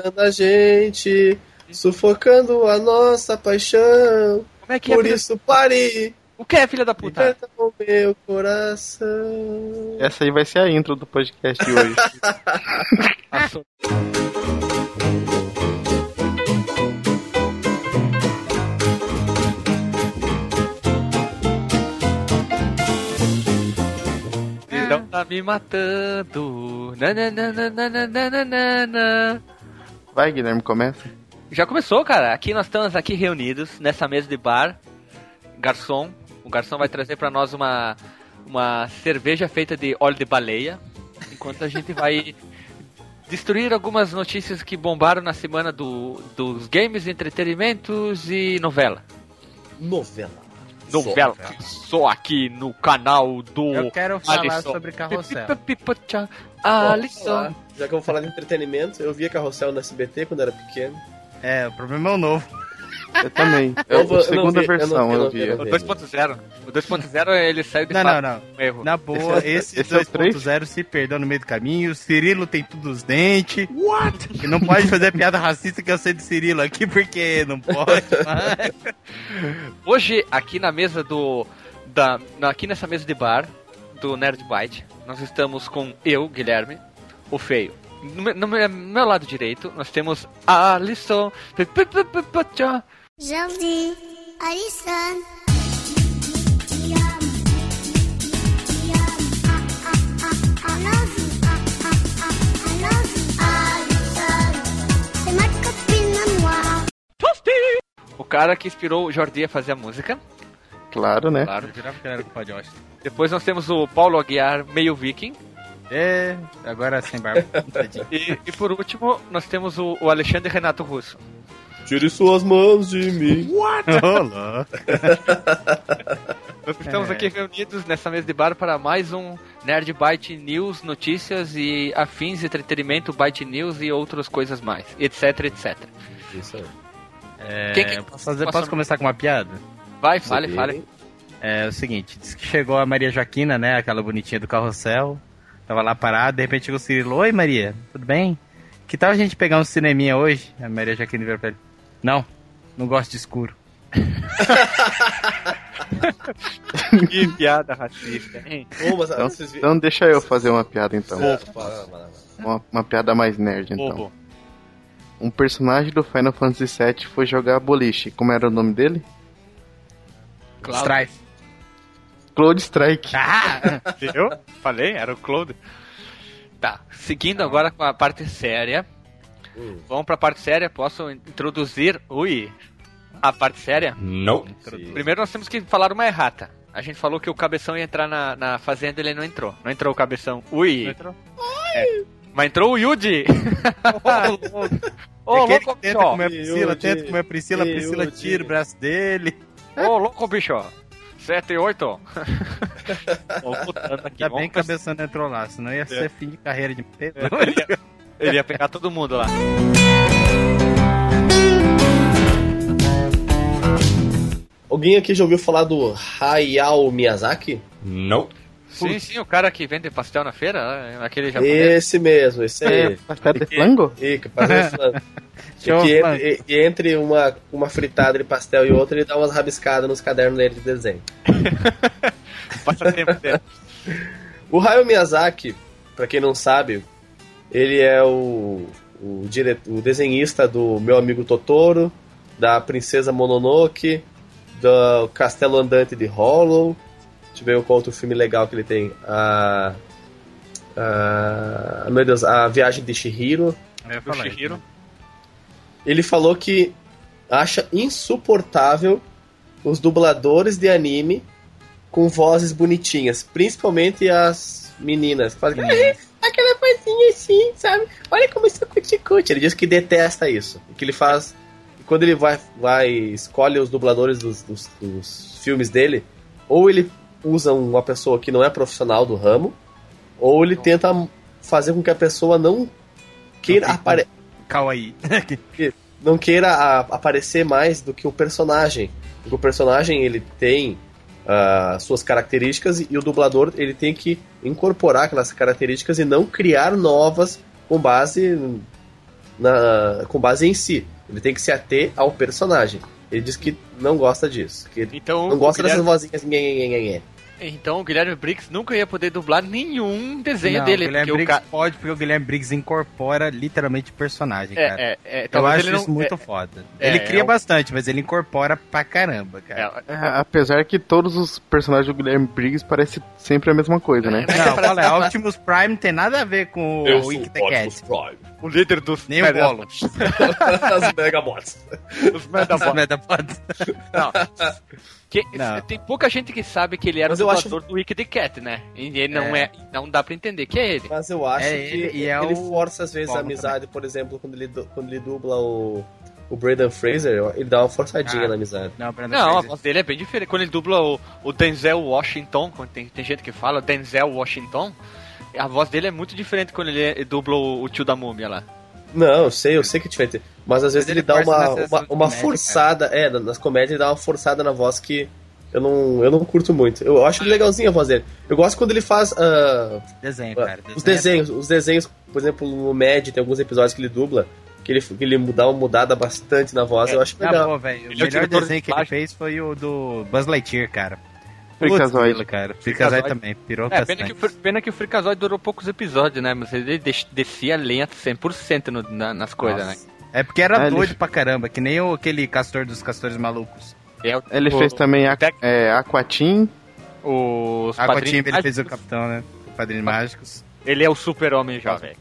matando a gente, sufocando a nossa paixão. Como é que é, Por é, isso filha... pare! O que é, filha da puta? O meu coração. Essa aí vai ser a intro do podcast de hoje. Então tá me matando. Nananana. Vai, Guilherme, começa. Já começou, cara. Aqui nós estamos aqui reunidos nessa mesa de bar. Garçom, o garçom vai trazer para nós uma uma cerveja feita de óleo de baleia, enquanto a gente vai destruir algumas notícias que bombaram na semana do, dos games, entretenimentos e novela. Novela novela só, aqui no canal do. Eu quero falar Alisson. sobre carrossel. Alisson. Já que eu vou falar de entretenimento, eu via carrossel no SBT quando era pequeno. É, o problema é o novo. Eu também. É Eu a vou- eu não segunda eu versão, eu não vi, vi. eu não O vi. 2.0. O 2.0 ele saiu de Não, fato não, não. erro. Na boa, esse, esse é o 2.0 se perdeu no meio do caminho. O Cirilo tem tudo os dentes. What? E não pode fazer piada racista que eu sei de Cirilo aqui, porque não pode. mas- Hoje, aqui na mesa do. Da, aqui nessa mesa de bar do Nerd Byte, nós estamos com eu, Guilherme, o feio. No, no no meu lado direito, nós temos a Alisson. À moi. O cara que inspirou o Jordi a fazer a música. Claro, né? Claro. Depois nós temos o Paulo Aguiar, meio viking. É, agora sem barba. E, e por último, nós temos o, o Alexandre Renato Russo. Tire suas mãos de mim. Louco. Nós estamos É. aqui reunidos nessa mesa de bar para mais um Nerd Byte News, notícias e afins, entretenimento, Byte News e outras coisas mais, etc, etc. Isso aí. É, Quem que- posso, fazer- posso- posso começar com uma piada? Vai, fale, Sim. fale. É o seguinte, diz que chegou a Maria Joaquina, né? Aquela bonitinha do carrossel. Tava lá parada, de repente chegou o Cirilo. Oi, Maria, tudo bem? Que tal a gente pegar um cineminha hoje? A Maria Joaquina virou pra ele. Não, não gosto de escuro. Que piada racista, hein? Então, vocês então deixa eu fazer uma piada então. Uma, uma piada mais nerd então. Um personagem do Final Fantasy VII foi jogar boliche. Como era o nome dele? Claro. Strife. Cloud Strike. Ah! Viu? Falei, era o Claude. Tá, seguindo agora com a parte séria. Hum. Vamos pra parte séria, posso introduzir, ui, a parte séria? Não. Sim. Primeiro nós temos que falar uma errata. A gente falou que o Cabeção ia entrar na, na fazenda ele não entrou. Não entrou o Cabeção. Ui! É. Mas entrou o Yudi! Ô, É que ele louco, tenta bicho! comer a Priscila, tenta comer a Priscila, a Yudi. Priscila tira o braço dele. Ô, louco, bicho! 7 e 8. aqui. Ainda bem que a cabeça não entrou lá, senão ia ser fim de carreira de ele, ia, ele ia pegar todo mundo lá. Alguém aqui já ouviu falar do Hayao Miyazaki? Não. Sim, sim, o cara que vende pastel na feira, né? aquele japonês. Esse mesmo, esse aí. Pastel de Que- flango? E que parece flan- Show, que e- e entre uma, uma fritada de pastel e outra, ele dá umas rabiscadas nos cadernos dele de desenho. Passa tempo dele. O Hayao Miyazaki, pra quem não sabe, ele é o, o, dire- o desenhista do Meu Amigo Totoro, da Princesa Mononoke, do Castelo Andante de Hollow. Deixa eu ver qual outro filme legal que ele tem. A, a, meu Deus, A Viagem de Shihiro. Ia O Shihiro. isso. Ele falou que acha insuportável os dubladores de anime com vozes bonitinhas, principalmente as meninas. que Fazem "Ah, aquela vozinha assim, sabe? Olha como isso é cuticute. Ele diz que detesta isso. E que ele faz. e Quando ele vai, vai escolhe os dubladores dos, dos- dos filmes dele, ou ele usa uma pessoa que não é profissional do ramo, ou ele tenta fazer com que a pessoa não queira aparecer Kawaii. não queira aparecer mais do que o personagem. Porque o personagem ele tem ah, suas características e o dublador ele tem que incorporar aquelas características e não criar novas com base na, com base em si. Ele tem que se ater ao personagem. Ele diz que não gosta disso. Que Então, não gosta Guilherme, dessas vozinhas. Nhê, nhê, nhê. Então o Guilherme Briggs nunca ia poder dublar nenhum desenho Não, dele. O Guilherme porque o Briggs ca- pode, porque o Guilherme Briggs incorpora literalmente personagem, cara. É, é, é, Eu acho ele isso não, muito é, foda. é, ele é cria bastante, mas ele incorpora pra caramba, cara. é, É, apesar que todos os personagens do Guilherme Briggs parecem sempre a mesma coisa, né? Não, fala, a Optimus Prime não tem nada a ver com o Wink the Cat. Prime. O líder dos Nem o Mega- Bolo. As Megabots. dos Medabots. Não. Que- Não. Tem pouca gente que sabe que ele era Mas o eu acho- dublador do Wiki the Cat, né? E ele não É. é. Não dá pra entender que é ele. Mas eu acho É que ele e é ele o força às vezes a amizade, por exemplo, quando ele, quando ele dubla o, o Brandon Fraser, ele dá uma forçadinha Ah. na amizade. Não, Não, a voz dele é bem diferente. Quando ele dubla o, o Denzel Washington, quando tem, tem gente que fala Denzel Washington, a voz dele é muito diferente quando ele, dubla o, tio da múmia lá. Não, eu sei, eu sei que é diferente. Mas às vezes ele ele, dá uma, uma, uma comédia, forçada, é, nas comédias ele dá uma forçada na voz que eu não, eu não curto muito. Eu acho legalzinho a voz dele. Eu gosto quando ele faz ah, Desenho, ah, cara. os Desenho é desenhos. Os desenhos, por exemplo, no Mad tem alguns episódios que ele dubla, que ele, que ele dá uma mudada bastante na voz, eu acho Na legal. boa, velho. O é melhor desenho de que ele fez foi o do Buzz Lightyear, cara. Freakazoid. Cara. Freakazoid também. Pirou É, pena que, pena que o Freakazoid durou poucos episódios, né? Mas ele des- descia a lenha 100% no, na- nas coisas, né? É porque era ele- doido pra caramba, que nem o, aquele castor dos castores malucos. É o- Ele o- fez também a, Tec- é, Aquatim. os Aquatim, ele mágicos. fez o capitão, né? Padrinhos Mágicos. Ele é o super-homem já, velho.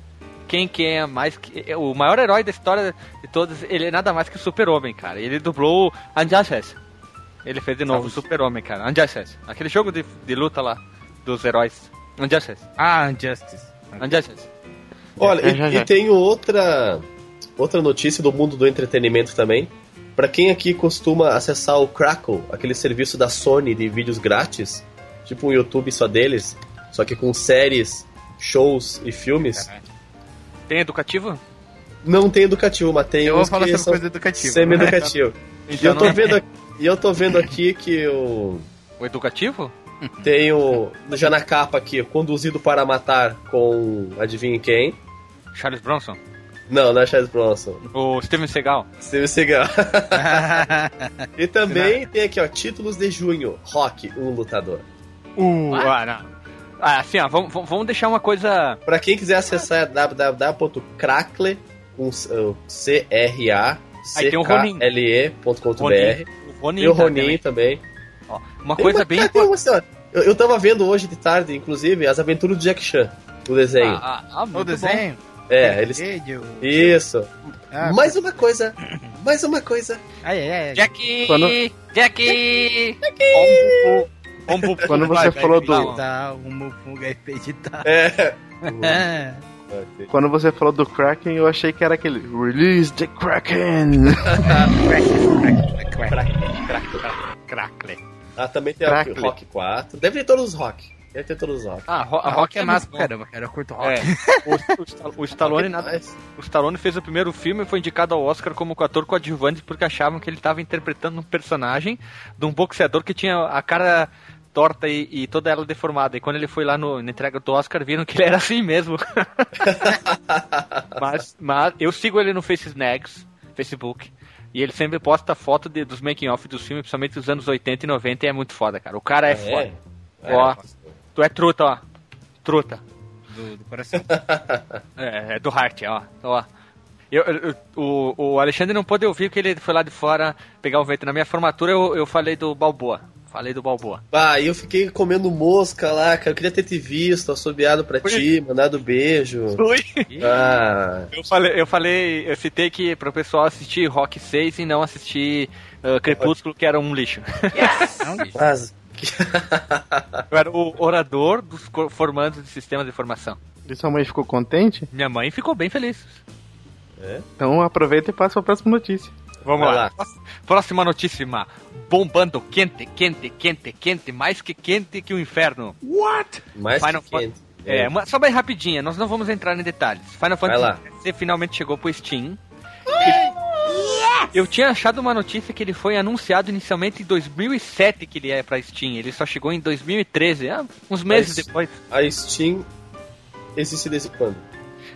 Quem que é mais que. é O maior herói da história de todos, ele é nada mais que o super-homem, cara. Ele dublou o Injustice. Ele fez de novo o super-homem, cara. Injustice. Aquele jogo de, de luta lá, dos heróis. Injustice. Ah, Injustice. Injustice. Olha, É, e, já, já. e tenho outra outra notícia do mundo do entretenimento também. Pra quem aqui costuma acessar o Crackle, aquele serviço da Sony de vídeos grátis, tipo um YouTube só deles, só que com séries, shows e filmes, Tem educativo? não tem educativo, mas tem Eu vou falar sobre são coisa educativa. semi-educativo. E Então eu tô vendo aqui, e eu tô vendo aqui que o O educativo? tem o já na capa aqui, conduzido para matar com adivinhe quem? Charles Bronson? Não, não é Charles Bronson. O Steven Seagal? Steven Seagal. E também tem aqui, ó, títulos de junho. Rock, um lutador. Uh, ah, não. Ah, assim, ó, vamos, vamos- deixar uma coisa. Pra quem quiser acessar é www.crackle com uh, c tem o Ronin. O Ronin. e tá, também. também. Ó, uma Tem coisa uma- bem cara, uma, eu, eu tava vendo hoje de tarde, inclusive, as aventuras do Jack Chan, o desenho. Ah, ah, ah, O muito desenho? é, eles. Isso. Ah, Mais uma coisa. Mais uma coisa. Ai, ai, ai. bom. Jack! Quando- Jack! Ombu- Quando você vai, falou vai, do-. Tá, o Mufunga é. É. É. Quando você falou do Kraken, eu achei que era aquele Release the Kraken. Crackle. Ah, também tem Crackle. o Rock 4. Deve ter todos os Rock. Deve ter todos os Rock. Ah, ro A Rock é massa pra caramba, cara. Eu curto Rock. É, o, o, o Stallone, nada, Mas- o Stallone fez o primeiro filme e foi indicado ao Oscar como ator coadjuvante porque achavam que ele estava interpretando um personagem de um boxeador que tinha a cara torta e, e toda ela deformada. E quando ele foi lá no, na entrega do Oscar, viram que ele era assim mesmo. mas, mas eu sigo ele no Face Snags, Facebook. E ele sempre posta foto de- dos making off dos filmes, principalmente dos anos 80 e 90, e é muito foda, cara. O cara é, foda. É. Ó, tu é truta, ó. Truta. Do, do coração. É, é do Hart, ó. ó. Eu, eu- eu- o, o Alexandre não pôde ouvir porque ele foi lá de fora pegar o vento. Na minha formatura eu, eu falei do Balboa. Falei do Balboa. Ah, eu fiquei comendo mosca lá, cara. Eu queria ter te visto, assobiado pra ti, mandado beijo. Oi. Ah, Eu falei, eu falei, eu citei que pro pessoal assistir Rock 6 e não assistir uh, Crepúsculo, que era um lixo. Bicho. mas. Eu era o orador dos formandos de sistemas de informação. E sua mãe ficou contente? Minha mãe ficou bem feliz. Então aproveita e passa pra próxima notícia. Vamos lá. lá. Próxima- notícia. Bombando quente, quente, quente, quente, mais que quente que o inferno. Mais Final que quente. É, uma, só bem rapidinha, nós não vamos entrar em detalhes. Final Fantasy. XIV finalmente chegou pro Steam. Eu tinha achado uma notícia que ele foi anunciado inicialmente em 2007 que ele ia pra Steam. Ele só chegou em 2013, ah, uns meses Mas- depois. A Steam existe desde quando?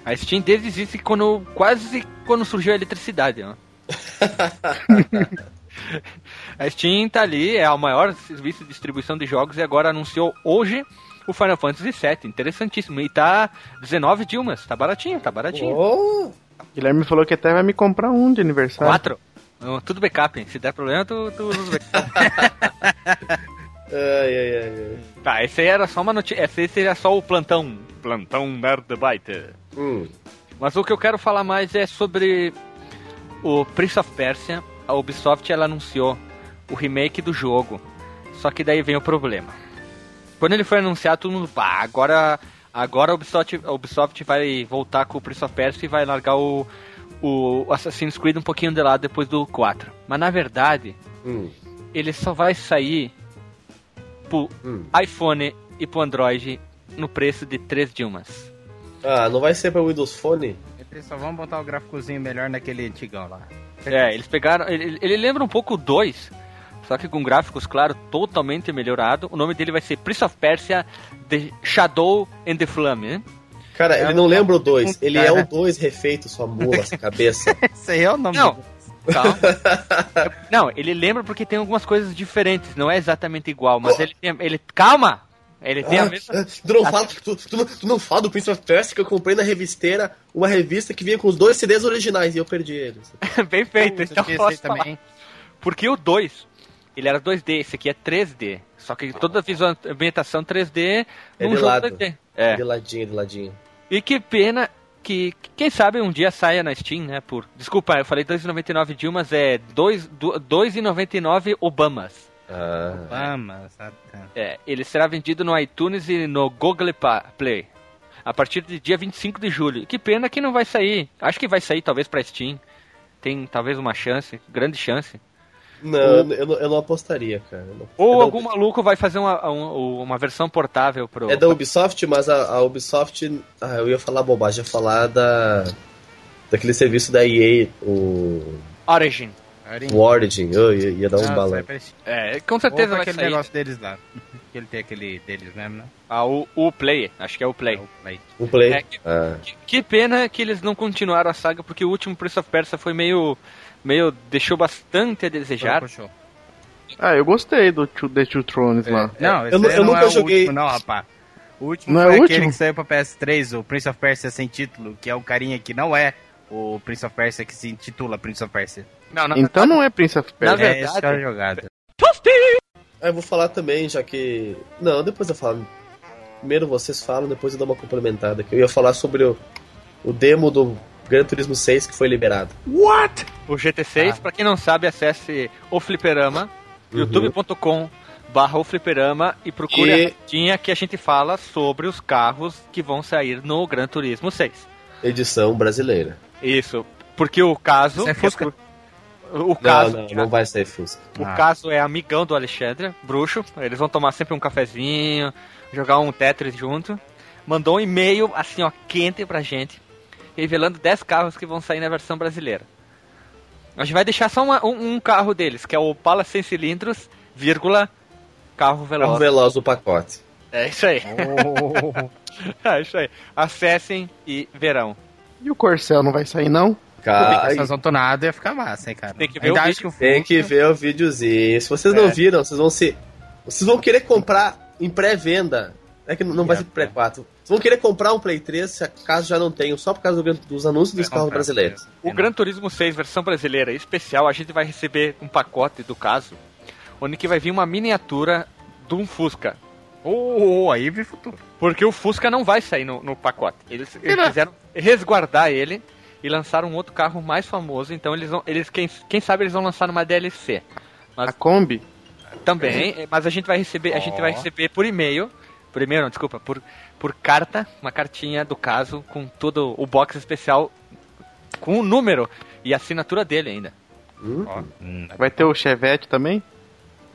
A Steam desde existe quando quase quando surgiu a eletricidade, ó. a Steam tá ali, é o maior serviço de distribuição de jogos e agora anunciou hoje o Final Fantasy VII. Interessantíssimo. E tá 19 Dilmas. Tá baratinho, tá baratinho. Oh, Guilherme falou que até vai me comprar um de aniversário. Quatro. Tudo backup, hein? Se der problema, tu, tu usa ai, ai, ai, ai. tá, esse aí era só uma notícia. Esse aí seria só o plantão. Plantão Nerdbyte. Hum. Mas o que eu quero falar mais é sobre o Prince of Persia. A Ubisoft ela anunciou o remake do jogo. Só que daí vem o problema. Quando ele foi anunciado, todo mundo, pá, agora, agora a Ubisoft, a Ubisoft vai voltar com o Prince of Persia e vai largar o, o Assassin's Creed um pouquinho de lado depois do 4. Mas na verdade, Hum. ele só vai sair pro Hum. iPhone e pro Android no preço de 3 Dilmas. Ah, não vai ser pra Windows Phone? Eles só vão botar o gráficozinho melhor naquele antigão lá. É, eles pegaram. Ele, ele lembra um pouco o 2, só que com gráficos, claro, totalmente melhorado. O nome dele vai ser Prince of Persia The Shadow and the Flame, né? Cara, É ele um- não lembra o 2, um ele cara. é o 2 refeito, sua mula, essa cabeça. Esse aí é o nome Não. Calma. não, ele lembra porque tem algumas coisas diferentes, não é exatamente igual, mas ele tem. Ele, calma! Ele tem a Ah, mesma. ah, tu, não fala, tu, tu não, tu não fala do Prince of Persia que eu comprei na revisteira, uma revista que vinha com os dois CDs originais e eu perdi eles. Bem feito, Eu esqueci posso falar. também. Porque o 2, ele era 2D, esse aqui é 3D. Só que toda a visual- ambientação 3D É num de lado. 2D. É. De ladinho, de ladinho. E que pena que, que quem sabe um dia saia na Steam, né? Por. Desculpa, eu falei 2,99 Dilmas, é 2 do- 2,99 Obamas. Ah, sabe? É, ele será vendido no iTunes e no Google Play. A partir de dia 25 de julho. Que pena que não vai sair. Acho que vai sair talvez pra Steam. Tem talvez uma chance, grande chance. não, eu, não, eu não apostaria, cara. Não- Ou é algum maluco vai fazer uma, um- uma versão portável pro. É da Ubisoft, mas a, a Ubisoft. Ah, eu ia falar bobagem, ia falar da. Daquele serviço da EA, o. Origin. O Origin. Eu ia, ia dar um Ah, balão. Steam. É, com certeza vai aquele sair. negócio deles lá. Que ele tem aquele deles mesmo, né? Ah, o, o Play, acho que é o Play. É o Play. Um play. É que- Ah. Que, que pena que eles não continuaram a saga, porque o último Prince of Persia foi meio. meio. deixou bastante a desejar. Ah, eu gostei do Two- The Two Thrones lá. Não, esse eu eu não nunca é joguei- o último, não, rapaz. O último Não é foi o aquele último? que saiu pra PS3, o Prince of Persia sem título, que é o carinha que não é o Prince of Persia que se intitula Prince of Persia. Não, na Então não é Prince of Na Persia. é verdade- esse que é jogada. Ah, eu vou falar também, já que. Não, depois eu falo. Primeiro vocês falam, depois eu dou uma complementada aqui. Eu ia falar sobre o, o demo do Gran Turismo 6 que foi liberado. O GT6, pra quem não sabe, acesse o Fliperama, youtube.com barra o Fliperama e procure E- a tinha que a gente fala sobre os carros que vão sair no Gran Turismo 6. Edição brasileira. Isso, porque o caso... Isso é Fusca? O Não, caso, não, não vai sair Fusca. o Ah. caso é amigão do Alexandre, bruxo. Eles vão tomar sempre um cafezinho, jogar um Tetris junto. Mandou um e-mail, assim, ó, quente pra gente, revelando 10 carros que vão sair na versão brasileira. A gente vai deixar só uma- um, um carro deles, que é o Opala 100 cilindros, vírgula, carro veloz. Carro veloz do pacote. É isso aí. Oh. É isso aí. Acessem e verão. E o Corcel não vai sair, não? Cara, Estação tonada ia ficar massa, hein, cara. Tem que ver Ainda o acho vídeo. que o tem que ver o videozinho. Se vocês não É. viram, vocês vão se. Vocês vão querer comprar em pré-venda. É que não vai ser pré 4. Vocês vão querer comprar um Play 3 se acaso já não tenham, só por causa do- dos anúncios dos Vai carros brasileiros. O Gran Turismo 6, versão brasileira especial, a gente vai receber um pacote do caso, onde que vai vir uma miniatura de um Fusca. Oh, aí vi futuro. Porque o Fusca não vai sair no, no pacote. Eles, eles quiseram resguardar ele e lançaram um outro carro mais famoso. Então eles vão. Eles, quem, quem sabe eles vão lançar numa DLC. Mas- A Kombi? Também, eh, mas a gente vai receber, a gente vai receber por e-mail. Por e-mail, não, desculpa, por, por carta, uma cartinha do caso com todo o box especial com o número e a assinatura dele ainda. Hum? Ó, hum, Vai ter o Chevette também?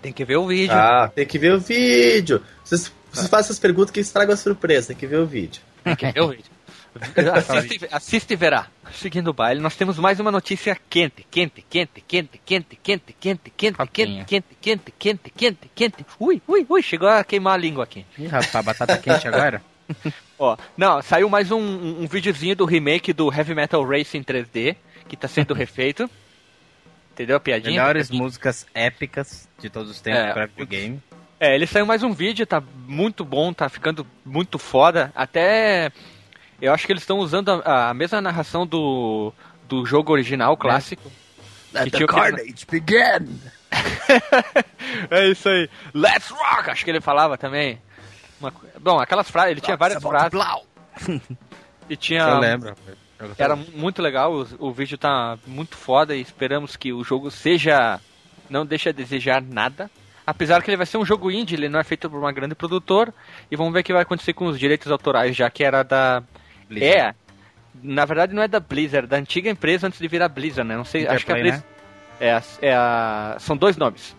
Tem que ver o vídeo. Ah, tem que ver o vídeo. Vocês, vocês fazem essas perguntas que estragam a surpresa, tem que ver o vídeo. Tem que ver o vídeo. Assiste, e- assiste e verá. Seguindo o baile, nós temos mais uma notícia quente, quente, quente, quente, quente, quente, quente, quente, quente, quente, quente, quente, quente, quente. Ui, ui, ui, chegou a queimar a língua aqui. Ih, rapaz, batata quente agora. Ó, não, saiu mais um, um, um videozinho do remake do Heavy Metal Racing 3D, que tá sendo refeito. Entendeu a piadinha? Melhores músicas épicas de todos os tempos É, pra videogame. É, ele saiu mais um vídeo, tá muito bom, tá ficando muito foda. Até eu acho que eles estão usando a, a mesma narração do, do jogo original, clássico. Que tinha aquele- begin! é isso aí. Let's rock! Acho que ele falava também. Uma Bom, aquelas frases, ele tinha várias frases. E tinha. Eu lembro. Era muito legal, o, o vídeo tá muito foda e esperamos que o jogo seja. Não deixe a desejar nada. Apesar que ele vai ser um jogo indie, ele não é feito por uma grande produtora. E vamos ver o que vai acontecer com os direitos autorais, já que era da. É. Na verdade não é da Blizzard, da antiga empresa antes de virar Blizzard, né? Não sei, acho que a Interplay, Blizzard. É, a, é a. São dois nomes.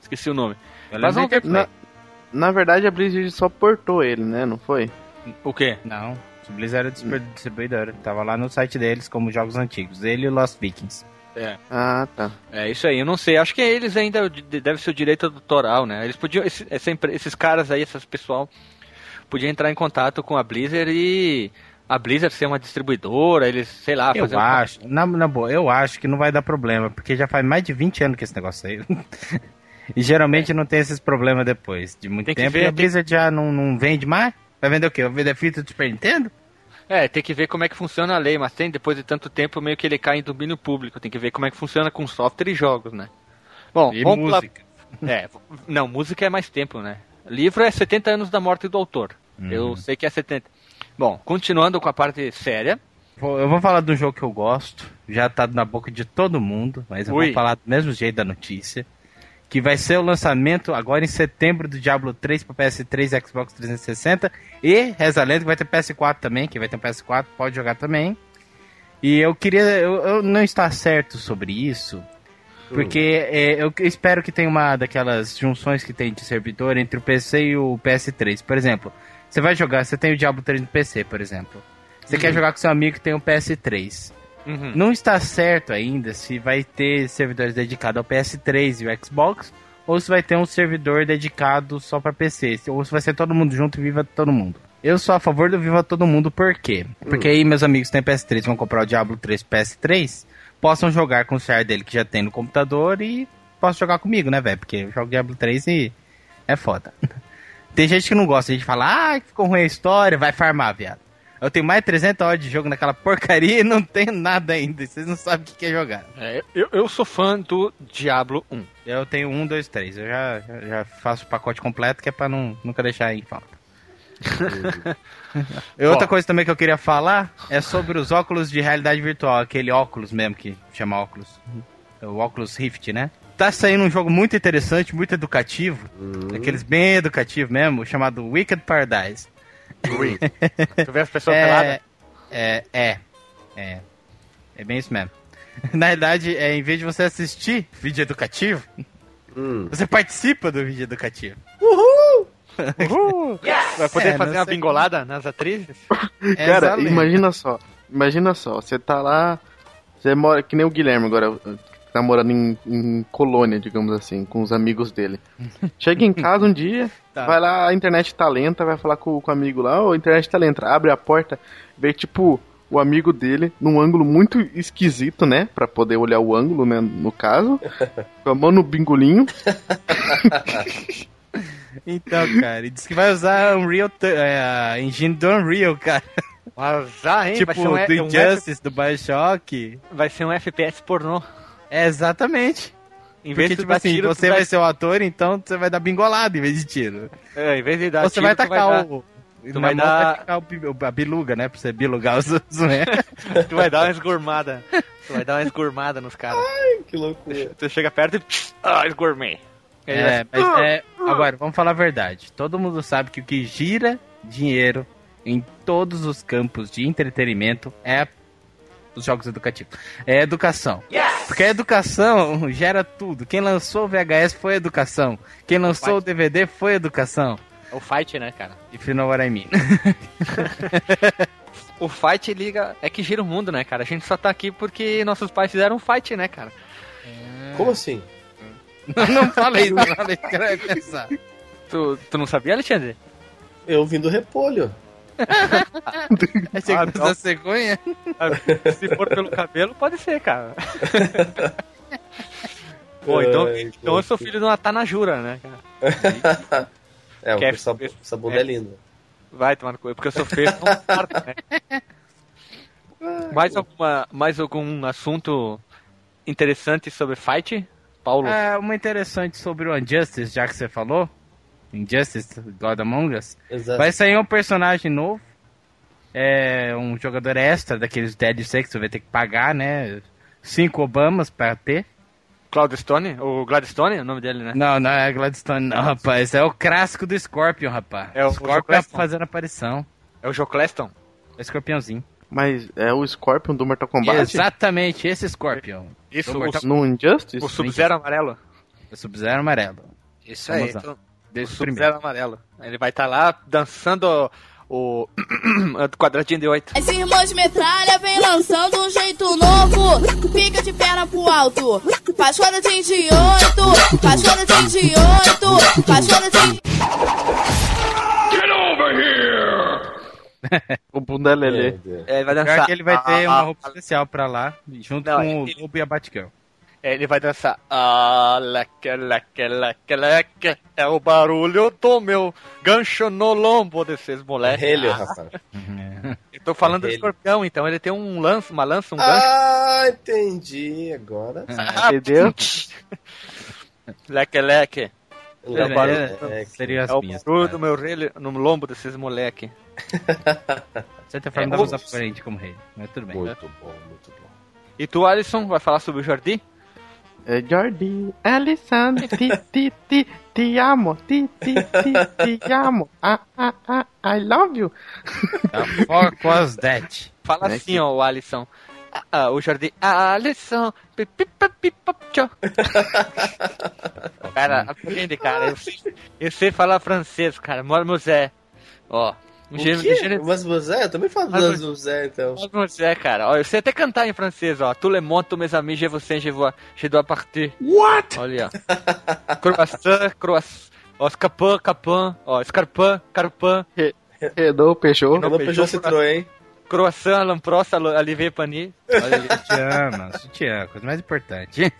Esqueci o nome. Eu Mas vamos ver. Interplay. Na, na verdade, a Blizzard só portou ele, né? Não foi? O quê? Não, o Blizzard era distribu- distribuidora. Tava lá no site deles como jogos antigos. Ele e Lost Vikings. É. Ah, tá. É isso aí, eu não sei. Acho que eles ainda de- deve ser o direito autoral, né? Eles podiam, esse- essa empre- esses caras aí, esses pessoal, podiam entrar em contato com a Blizzard e a Blizzard ser uma distribuidora, eles, sei lá, eu fazer um- acho, na, na boa, eu acho que não vai dar problema, porque já faz mais de 20 anos que esse negócio aí. e geralmente não tem esses problemas depois de muito Tem tempo. ver, e a tem- Blizzard já não, não vende mais? Vai vender o quê? Vai vender fita do Super Nintendo? É, tem que ver como é que funciona a lei, mas tem, depois de tanto tempo, meio que ele cai em domínio público. Tem que ver como é que funciona com software e jogos, né? Bom, E música. É, não, música é mais tempo, né? Livro é 70 anos da morte do autor. Eu sei que é 70. Bom, continuando com a parte séria. Eu vou falar um jogo que eu gosto, já tá na boca de todo mundo, mas eu Ui. vou falar do mesmo jeito da notícia. Que vai ser o lançamento agora em setembro do Diablo 3 para PS3 e Xbox 360. E reza lenda que vai ter PS4 também, que vai ter um PS4, pode jogar também. E eu queria. Eu, eu não estar certo sobre isso. Porque é, eu espero que tenha uma daquelas junções que tem de servidor entre o PC e o PS3. Por exemplo, você vai jogar, você tem o Diablo 3 no PC, por exemplo. Você quer jogar com seu amigo que tem um PS3. Uhum. Não está certo ainda se vai ter servidores dedicados ao PS3 e o Xbox, ou se vai ter um servidor dedicado só para PC, ou se vai ser todo mundo junto e viva todo mundo. Eu sou a favor do Viva Todo Mundo, por quê? Porque aí meus amigos que têm PS3 vão comprar o Diablo 3 PS3, possam jogar com o share dele que já tem no computador e possam jogar comigo, né, velho? Porque eu jogo Diablo 3 e é foda. Tem gente que não gosta, a gente fala, ah, que ficou ruim a história, vai farmar, viado. Eu tenho mais de 300 horas de jogo naquela porcaria e não tenho nada ainda. Vocês não sabem o que é jogar. É, eu, eu sou fã do Diablo 1. Eu tenho um, dois, três. Eu já, já, faço o pacote completo que é pra não, nunca deixar em falta. e outra coisa também que eu queria falar é sobre os óculos de realidade virtual, aquele óculos mesmo que chama óculos. O óculos Rift, né? Tá saindo um jogo muito interessante, muito educativo. Aqueles bem educativos mesmo, chamado Wicked Paradise. Tu vê as pessoas peladas? É, é, é, é. É bem isso mesmo. Na verdade, é, em vez de você assistir vídeo educativo, Hum. você participa do vídeo educativo. Vai poder É, fazer uma sei bingolada nas atrizes? Cara, Exatamente. imagina só. Imagina só, você tá lá. Você mora que nem o Guilherme agora, tá morando em, em colônia, digamos assim, com os amigos dele. Chega em casa um dia, Tá. vai lá, a internet tá lenta, vai falar com, com o amigo lá, ô, a internet tá lenta, abre a porta, vê tipo o amigo dele num ângulo muito esquisito, né? Pra poder olhar o ângulo, né? No caso, com a mão no bingolinho. Então, cara, ele disse que vai usar Unreal, é, a engine do Unreal, cara. Mas já, hein? tipo, vai, ser um, do um F- Injustice, do Bioshock. vai ser um FPS pornô. É, exatamente. Em vez Porque, de tipo assim, tiro, você vai ser o ator, então você vai dar bingolada em vez de tiro. É, em vez de dar Ou você tiro, vai tu tacar dar- o... tu na vai mão dar- vai ficar o a biluga, né? Pra você bilugar os zoé. Tu vai dar uma esgurmada. Tu vai dar uma esgurmada nos caras. Que loucura. Tu chega perto e. Ah, esgurmei. É, mas é. Agora, vamos falar a verdade. Todo mundo sabe que o que gira dinheiro em todos os campos de entretenimento é os jogos educativos. É educação. Porque a educação gera tudo. Quem lançou o VHS foi educação. Quem lançou o DVD foi educação. É o fight, né, cara? If you know what I mean. O fight liga. É que gira o mundo, né, cara? A gente só tá aqui porque nossos pais fizeram um fight, né, cara? Como assim? não falei, não falei pensar. Tu, tu não sabia, Alexandre? Eu vim do repolho. Aí você Ah, da cegonha? Se for pelo cabelo, pode ser, cara. Pô, então, Ai, então eu sou filho de uma Tanajura, né, cara? É, Quer- essa, essa bunda é linda. Vai tomar no cu, porque eu sou feio, não importa, né? Mais, alguma, mais algum assunto interessante sobre fight, Paulo? Ah, uma interessante sobre o Injustice, já que você falou. Injustice, God Among Us. Exato. Vai sair um personagem novo. É um jogador extra daqueles Dead Sex, você vai ter que pagar, né? Cinco Obamas pra ter. Cloudstone? O Gladstone é o nome dele, né? Não, não é Gladstone, não, rapaz. É o clássico do Scorpion, rapaz. É o Scorpion Claston. fazendo aparição. É o Joe Cleston? É o Escorpiãozinho. Mas é o Scorpion do Mortal Kombat? Exatamente, esse Scorpion. Isso, o, Mortal- No Injustice? o Sub-Zero amarelo. O Sub-Zero amarelo. Isso aí, Famosão. então, o Desde o primeiro. Sub-Zero amarelo. Ele vai estar lá dançando o quadradinho de oito. As irmãs metralha vem lançando um jeito novo. Fica de perna pro alto. Faz quando atinge oito. Faz quando atinge oito. Faz quando atinge. O bunda Meu Lelê. Deus. É, ele vai Pior dançar. que ele vai ter Ah, uma roupa especial pra lá, junto Não, com o ele- Lobo e a Batgirl. É, ele vai dançar. Ah, leque, leque, leque, leque. É o barulho do meu gancho no lombo desses moleques. Relho, rapaz. Eu tô falando do Relho. escorpião, então ele tem um lance, uma lança, um gancho. Ah, entendi agora. Entendeu? Leque, leque. Não, o barulho- é, Seria as É o minhas. barulho do meu relho no lombo desses moleque. De certa forma, É, usar frente como rei. Mas tudo bem. Muito bom, muito bom. E tu, Alisson, vai falar sobre o Jardim? É Jordi, Alison, ti, ti, ti, te amo, ti, ti, ti, te amo. Ah, ah, ah, I love you. Fuck was that? Fala É assim, que- ó, o Alisson. Ah, ah, o Jardim. Alisson. pi, pi, pi, pi, pi, tchau. cara, aprende, cara. Eu sei, eu sei falar francês, cara. Mormosé. Ó. Um O gênero- quê? gênero- Mas Zé, eu também falo Mas- Zé, então. Mormosé, cara. Ó, eu sei até cantar em francês, ó. Tout le monde, tous mes amis, je vous sais, je vois, je dois partir. What? Olha, ó. Croissant, croissant. Ó, escapã, capã. Ó, escarpã, carpã. Renault, Peugeot. Não, Não Peugeot, Citroën. Croissant, lamprossa, alivier pani. Olha ali. Sutiã, mano. Sutiã, coisa mais importante.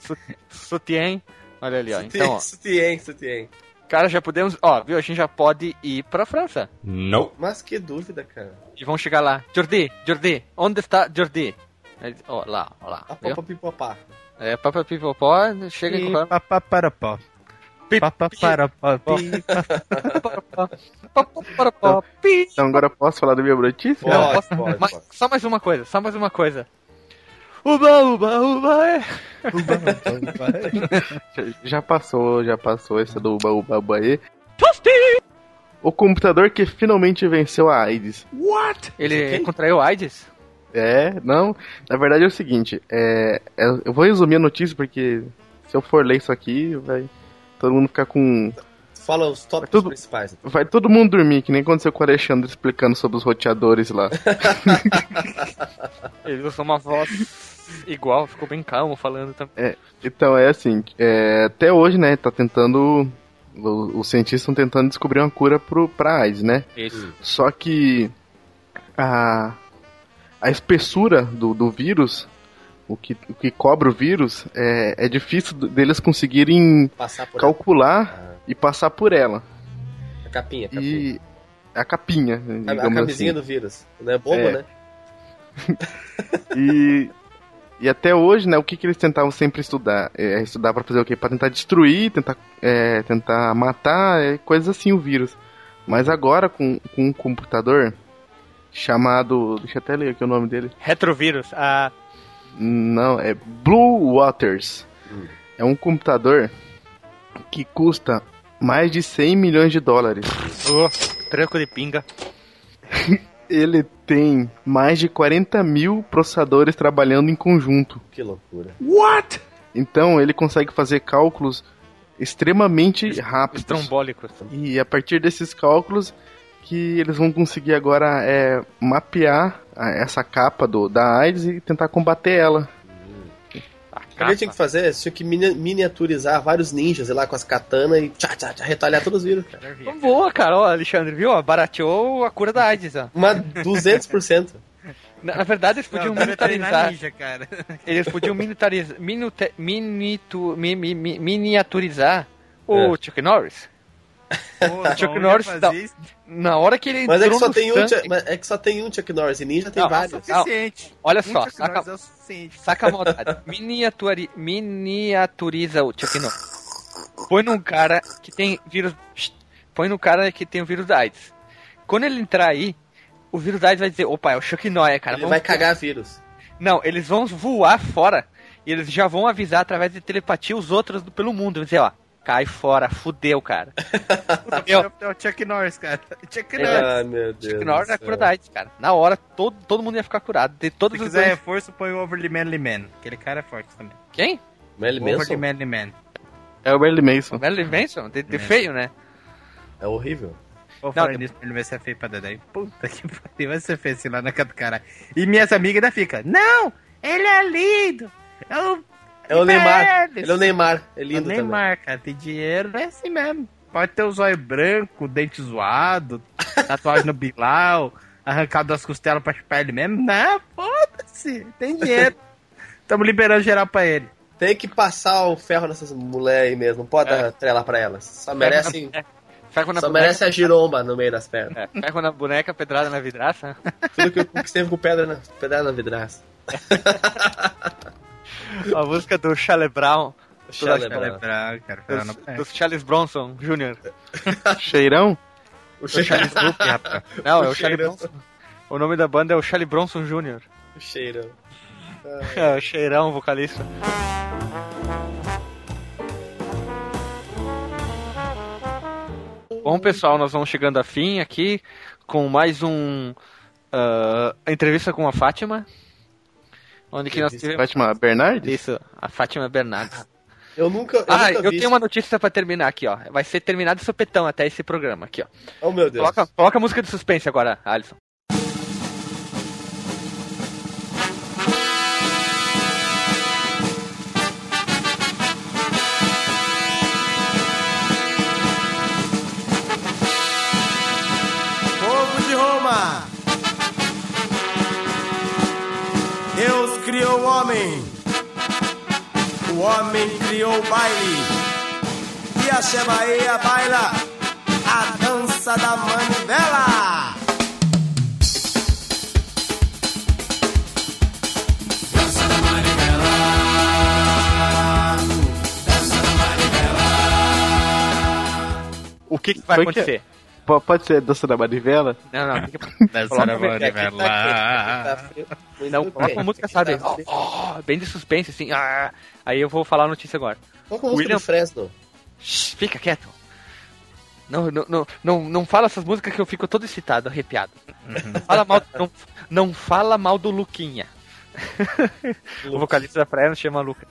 Sutien. Olha ali, ó. Então, ó. Sutien, Sutien. Cara, já podemos. Ó, viu? A gente já pode ir pra França. Mas que dúvida, cara. E vamos chegar lá. Jordi, Jordi, onde está Jordi? Ele- Ó, lá, ó lá. A viu? popa pipopá. É, papa pipopó, chega E para pó. Pi, Papapá, pi. Então agora posso falar da minha notícia? Não, Pode, posso- pode, mas pode. só mais uma coisa, só mais uma coisa. Uba, uba, uba, é. Já passou, já passou essa do Uba Uba Uba aí. O computador que finalmente venceu a AIDS. Ele Quem? contraiu AIDS? É, não. Na verdade é o seguinte, é, é- eu vou resumir a notícia porque se eu for ler isso aqui, vai todo mundo ficar com. Fala os tópicos tudo- principais. Vai todo mundo dormir, que nem aconteceu com o Alexandre explicando sobre os roteadores lá. Ele usou uma voz igual, ficou bem calmo falando também. Então é assim, é, até hoje, né, tá tentando. Os cientistas estão tentando descobrir uma cura pro, pra AIDS, né? Isso. Só que a, a espessura do, do vírus, o que, o que cobre o vírus, é, é difícil deles conseguirem Passar por calcular e passar por ela. a capinha. a capinha. E a capinha, A, a camisinha assim. do vírus. Não é bobo, É. né? E, e até hoje, né, o que, que eles tentavam sempre estudar? É, estudar pra fazer o quê? Pra tentar destruir, tentar, é, tentar matar, é, coisas assim, o vírus. Mas agora, com, com um computador chamado. Deixa eu até ler aqui o nome dele. Retrovírus. Ah, Não, é Blue Waters. É um computador que custa mais de 100 milhões de dólares. oh, tranco de pinga. Ele tem mais de 40 mil processadores trabalhando em conjunto. Que loucura. Então ele consegue fazer cálculos extremamente rápidos. Estrombólicos. E a partir desses cálculos que eles vão conseguir agora é, mapear essa capa do, da AIDS e tentar combater ela. Ah, O que a gente tinha que fazer? Tinha que mini- miniaturizar vários ninjas, lá com as katanas e tchá, tchá, tchá, retalhar todos os vírus. cara. Boa, cara, ó, Alexandre, viu? ó, Barateou a cura da AIDS, ó. Uma 200%. Na, na verdade, eles podiam Não, na militarizar. ninja, cara. Eles podiam militarizar. Minute, minitu, mi, mi, mi- miniaturizar o É. Chuck Norris. Pô, Chuck um Norris isso, Na hora que ele Mas é que entrou só no tem um, é que só tem um Chuck Norris e ninja tem Não, É vários. suficiente. Olha Um só, Norris é suficiente. saca a maldade. Miniaturi, miniaturiza o Chuck Norris. Põe num cara que tem vírus. Põe num cara que tem o vírus da AIDS. Quando ele entrar aí, o vírus da AIDS vai dizer: opa, é o Chuck Norris, cara. Ele vai cagar vírus. Não, eles vão voar fora e eles já vão avisar através de telepatia os outros pelo mundo. Dizer, ó, cai fora, fudeu, cara. Fudeu. É o Chuck Norris, cara. Chuck Ele Norris. Ah, meu Deus. Chuck Norris é AIDS, cara. Na hora, todo, todo mundo ia ficar curado. De todos Se os quiser doentes. reforço, põe o Overly Manly Man. Aquele cara é forte também. Quem? Overly Manson Manly Man. É o Barry Mason. Marilyn Manson? De, de É. feio, né? é horrível. Vou Não, falar nisso pra ele ver se é feio pra Dedé. Puta que pariu, vai ser feio assim lá na cara do cara. E minhas amigas ainda ficam, não, ele é lindo. É o, É o Neymar. Eles. Ele é o Neymar. É é o lindo também. Neymar, cara. Tem dinheiro, é assim mesmo. Pode ter os olhos brancos, dente zoado, tatuagem no bilau, arrancado das costelas pra chupar ele mesmo. Não, foda-se, tem dinheiro. Tamo liberando geral pra ele. Tem que passar o ferro nessas mulheres aí mesmo. Não pode É. dar trela pra elas. Só merecem, Ferro na só boneca. merece a giromba no meio das pernas. É, ferro na boneca, pedrada na vidraça. Tudo que eu conquistei com pedra na, pedra na vidraça. A música do Charlie Brown. Charlie Brown. Cara. Não, não, dos Charles Bronson Jr. Cheirão? O Charles rapaz. Não, é O o Charlie. Bronson. O nome da banda é o Charlie Bronson Jr. O cheirão. É, o cheirão, vocalista. Bom, pessoal, nós vamos chegando a fim aqui com mais um ah, entrevista com a Fátima. Onde que nós tivemos Fátima Bernardes? isso, a Fátima Bernardes. Eu nunca. Eu Ah, nunca eu vi tenho uma notícia pra terminar aqui, ó. Vai ser terminado sopetão até esse programa aqui, ó. Oh, meu Deus. Coloca, coloca a música de suspense agora, Alisson. O homem criou o baile, e a Shemaia baila a dança da manivela. Dança da manivela, dança da manivela. O que, que vai Foi que- acontecer? P- Pode ser dança da manivela? Não, não, que... Dança da é, manivela. Tá não bem. coloca uma música, sabe? Tá. Oh, oh, bem de suspense, assim. ah. Aí eu vou falar a notícia agora. Qual que é a música William- do Fresno? Shh, fica quieto. Não, não, não, não, não fala essas músicas que eu fico todo excitado, arrepiado. Não fala mal, não, não fala mal do Luquinha. o vocalista da praia se chama Luca.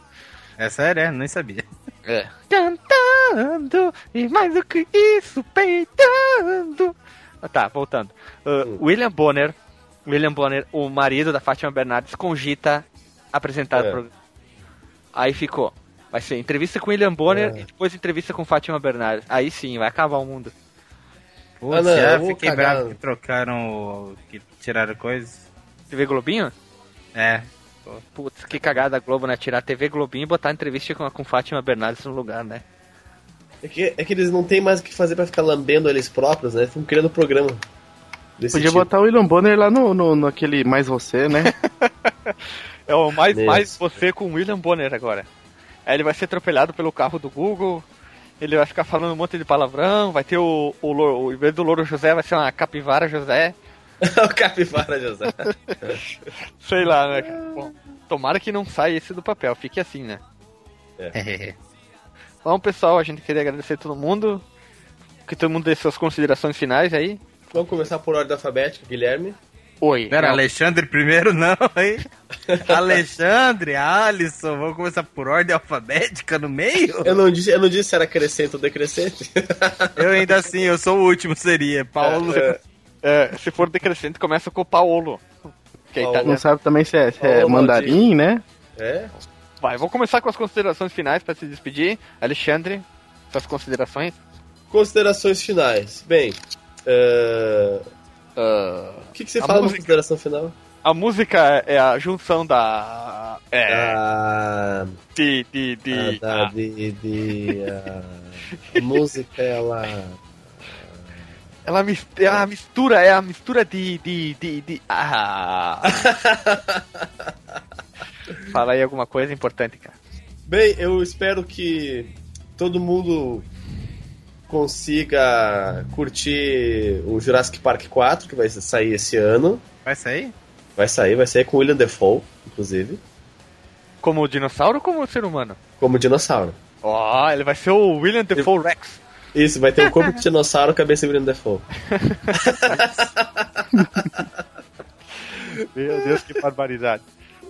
É sério, é? Nem sabia. É. Cantando e mais do que isso, peitando. Ah, Tá, voltando. Uh, William Bonner, William Bonner, o marido da Fátima Bernardes, cogita apresentar É. o programa. Aí ficou. Vai ser entrevista com William Bonner É. e depois entrevista com Fátima Bernardes. Aí sim, vai acabar o mundo. Putz, não, já eu vou fiquei cagar. bravo que trocaram que tiraram coisas. TV Globinho? É. Putz, que cagada a Globo, né? Tirar a TV Globinho e botar entrevista com, com Fátima Bernardes no lugar, né? É que, é que eles não têm mais o que fazer pra ficar lambendo eles próprios, né? Ficam criando programa. Desse Podia tipo. botar o William Bonner lá no, no, naquele Mais Você, né? É o mais, Meu. mais você com William Bonner agora. Aí ele vai ser atropelado pelo carro do Google. Ele vai ficar falando um monte de palavrão. Vai ter o, o, louro- o em vez do Louro José, vai ser uma capivara José. o Capivara José. Sei lá, né? cara? Bom, tomara que não saia esse do papel. Fique assim, né? Bom, pessoal, a gente queria agradecer a todo mundo. Que todo mundo dê suas considerações finais aí. Vamos começar por ordem alfabética, Guilherme. Oi. Pera, Alexandre primeiro não, hein? Alexandre, Alisson, vamos começar por ordem alfabética no meio? Eu não disse, eu não disse se era crescente ou decrescente. Eu ainda assim, eu sou o último, seria. Paulo. É, É, se for decrescente, começa com o Paolo. Que tá, Paolo. Não sabe também se é, se é Ô, mandarim, né? é. Vai, vou começar com as considerações finais pra se despedir. Alexandre, suas considerações. Considerações finais. Bem, é, Ah, o que, que você A fala na música. consideração final? a música é a junção da. É. Ah, De. De. De. a, da- de, de, ah, a música, ela. Ela é a mistura, é a mistura de. de. de. de ah. Fala aí alguma coisa importante, cara. Bem, eu espero que todo mundo consiga curtir o Jurassic Park 4, que vai sair esse ano. Vai sair? Vai sair, vai sair com o William Defoe, inclusive, Como o dinossauro ou como o ser humano? como dinossauro. Ó, ele vai ser o William Defoe Rex. Isso, vai ter um corpo de dinossauro, cabeça de William Defoe. Meu Deus, que barbaridade.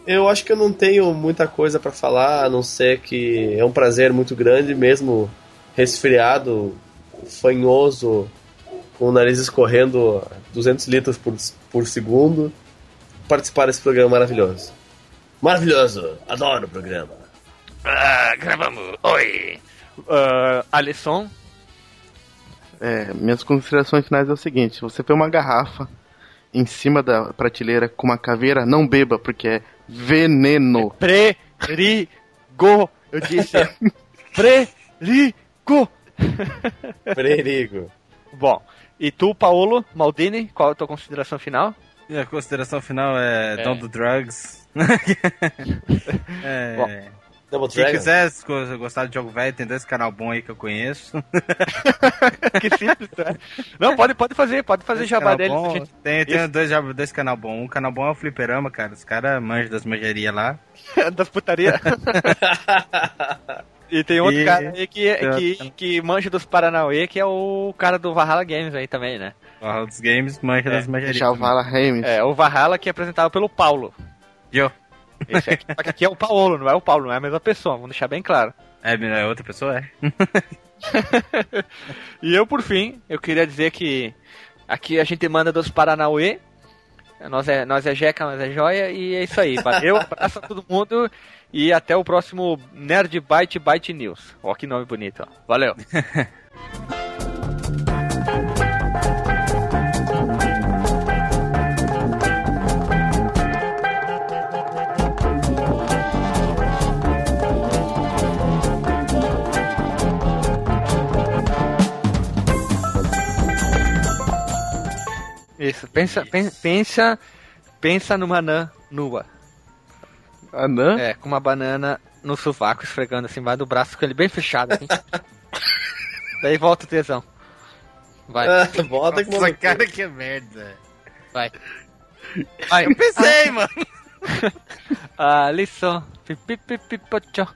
Eu acho que eu não tenho muita coisa pra falar, a não ser que é um prazer muito grande, mesmo resfriado, fanhoso, com o nariz escorrendo 200 litros por, por segundo, participar desse programa maravilhoso. Maravilhoso! Adoro o programa. Ah, gravamos. Oi. Uh, Alisson. É, minhas considerações finais é o seguinte: você põe uma garrafa em cima da prateleira com uma caveira, não beba, porque é veneno. Prerigo. Eu disse. Prerigo. Perigo. Bom, e tu, Paulo Maldini, qual a tua consideração final? E a consideração final é, É. don't do drugs. é, Bom, Double quem Dragon? quiser se go- gostar de jogo velho, tem dois canal bom aí que eu conheço. que simples, né? Não, pode, pode fazer, pode fazer Dois jabá deles. bom. gente. Tem, tem dois, dois canal bom. Um canal bom é o Fliperama, cara. Os caras manjam das manjarias lá. das putarias. E tem outro E- cara aí que, que, que manja dos Paranauê, que é o cara do Valhalla Games aí também, né? O dos games manja das manjarias. Chavala Remes. É, o Valhalla que é apresentado pelo Paulo. Eu. Esse aqui, só que aqui é o Paulo, não é o Paulo, não é a mesma pessoa, vamos deixar bem claro. É, é outra pessoa, é. E eu, por fim, eu queria dizer que aqui a gente manda dos Paranauê. Nós é, nós é Jeca, nós é Joia, e é isso aí. Valeu, abraço a todo mundo e até o próximo Nerd Byte Byte News. Ó, que nome bonito, ó. Valeu. Isso, pensa, pen- pensa, pensa numa anã nua. Anã? É, com uma banana no sovaco, esfregando assim embaixo do braço, com ele bem fechado. Assim. Daí volta o tesão. Vai, Ah, Bota que Nossa, cara, que merda. vai. Vai. Eu pensei, mano. Alisson. Pipipipipocho.